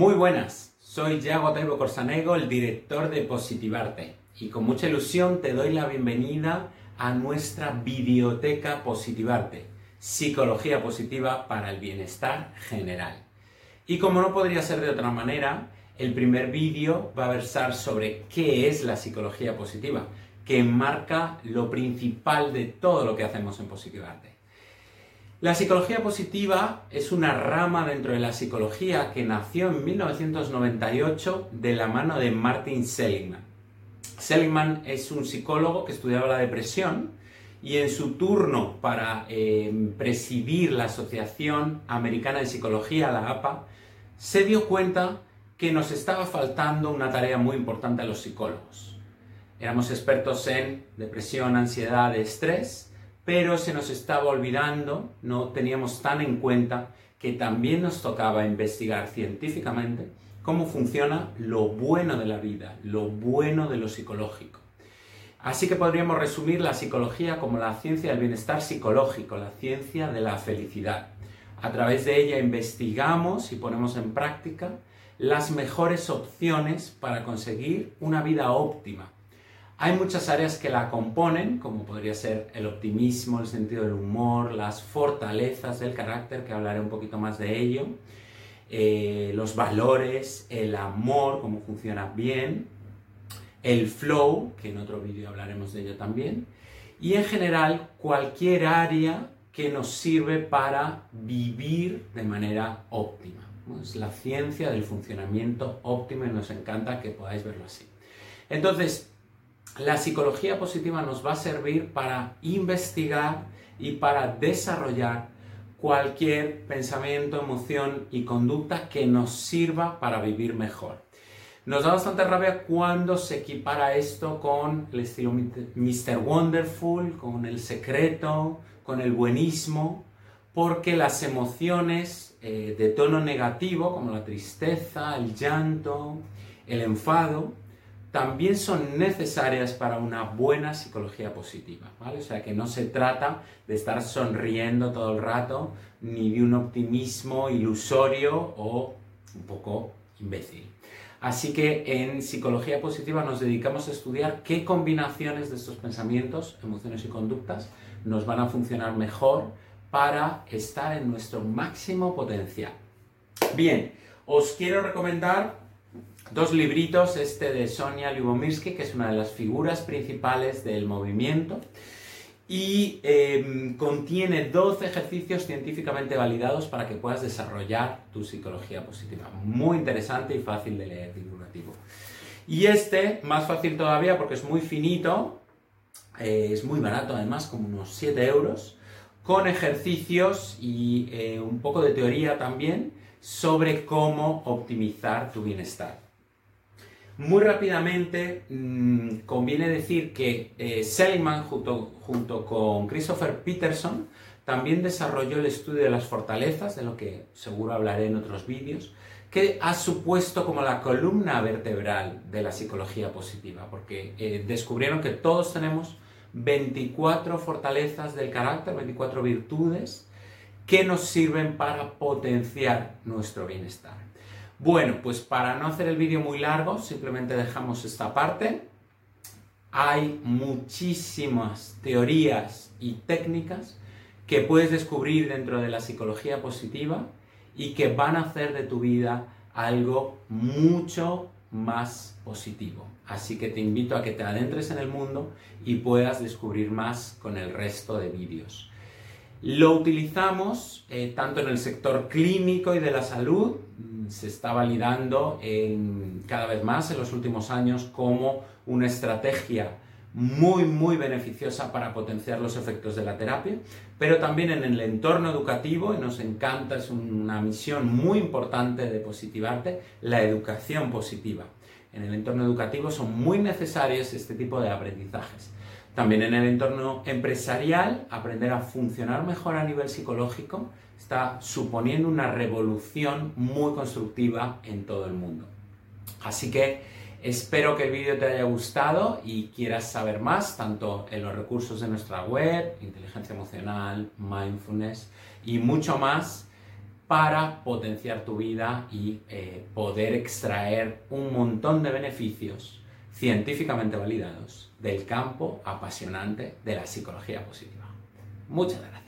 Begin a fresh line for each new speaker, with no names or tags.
Muy buenas, soy Yago Taibo Corsanego, el director de Positivarte, y con mucha ilusión te doy la bienvenida a nuestra biblioteca Positivarte, Psicología Positiva para el Bienestar General. Y como no podría ser de otra manera, el primer vídeo va a versar sobre qué es la psicología positiva, que marca lo principal de todo lo que hacemos en Positivarte. La psicología positiva es una rama dentro de la psicología que nació en 1998 de la mano de Martin Seligman. Seligman es un psicólogo que estudiaba la depresión y en su turno para eh, presidir la Asociación Americana de Psicología, la APA, se dio cuenta que nos estaba faltando una tarea muy importante a los psicólogos. Éramos expertos en depresión, ansiedad, estrés, pero se nos estaba olvidando, no teníamos tan en cuenta que también nos tocaba investigar científicamente cómo funciona lo bueno de la vida, lo bueno de lo psicológico. Así que podríamos resumir la psicología como la ciencia del bienestar psicológico, la ciencia de la felicidad. A través de ella investigamos y ponemos en práctica las mejores opciones para conseguir una vida óptima, hay muchas áreas que la componen, como podría ser el optimismo, el sentido del humor, las fortalezas del carácter, que hablaré un poquito más de ello, eh, los valores, el amor, cómo funciona bien, el flow, que en otro vídeo hablaremos de ello también, y en general cualquier área que nos sirve para vivir de manera óptima. Es la ciencia del funcionamiento óptimo y nos encanta que podáis verlo así. Entonces, la psicología positiva nos va a servir para investigar y para desarrollar cualquier pensamiento, emoción y conducta que nos sirva para vivir mejor. Nos da bastante rabia cuando se equipara esto con el estilo Mr. Wonderful, con el secreto, con el buenismo, porque las emociones eh, de tono negativo, como la tristeza, el llanto, el enfado, también son necesarias para una buena psicología positiva, ¿vale? O sea que no se trata de estar sonriendo todo el rato, ni de un optimismo ilusorio o un poco imbécil. Así que en psicología positiva nos dedicamos a estudiar qué combinaciones de estos pensamientos, emociones y conductas nos van a funcionar mejor para estar en nuestro máximo potencial. Bien, os quiero recomendar dos libritos, este de Sonia Lyubomirsky, que es una de las figuras principales del movimiento, y em, contiene 12 ejercicios científicamente validados para que puedas desarrollar tu psicología positiva. Muy interesante y fácil de leer, divulgativo. Y este, más fácil todavía porque es muy finito, eh, es muy barato además, como unos 7 euros, con ejercicios y eh, un poco de teoría también sobre cómo optimizar tu bienestar. Muy rápidamente, mm, conviene decir que eh, Seligman, junto, junto con Christopher Peterson, también desarrolló el estudio de las fortalezas, de lo que seguro hablaré en otros vídeos, que ha supuesto como la columna vertebral de la psicología positiva, porque eh, descubrieron que todos tenemos 24 fortalezas del carácter, 24 virtudes, que nos sirven para potenciar nuestro bienestar. Bueno, pues para no hacer el vídeo muy largo, simplemente dejamos esta parte. Hay muchísimas teorías y técnicas que puedes descubrir dentro de la psicología positiva y que van a hacer de tu vida algo mucho más positivo. Así que te invito a que te adentres en el mundo y puedas descubrir más con el resto de vídeos. Lo utilizamos eh, tanto en el sector clínico y de la salud, mm, se está validando cada vez más en los últimos años como una estrategia muy, muy beneficiosa para potenciar los efectos de la terapia, pero también en el entorno educativo, y nos encanta, es una misión muy importante de Positivarte, la educación positiva. En el entorno educativo son muy necesarios este tipo de aprendizajes. También en el entorno empresarial, aprender a funcionar mejor a nivel psicológico está suponiendo una revolución muy constructiva en todo el mundo. Así que espero que el vídeo te haya gustado y quieras saber más, tanto en los recursos de nuestra web, inteligencia emocional, mindfulness y mucho más para potenciar tu vida y eh, poder extraer un montón de beneficios científicamente validados del campo apasionante de la psicología positiva. Muchas gracias.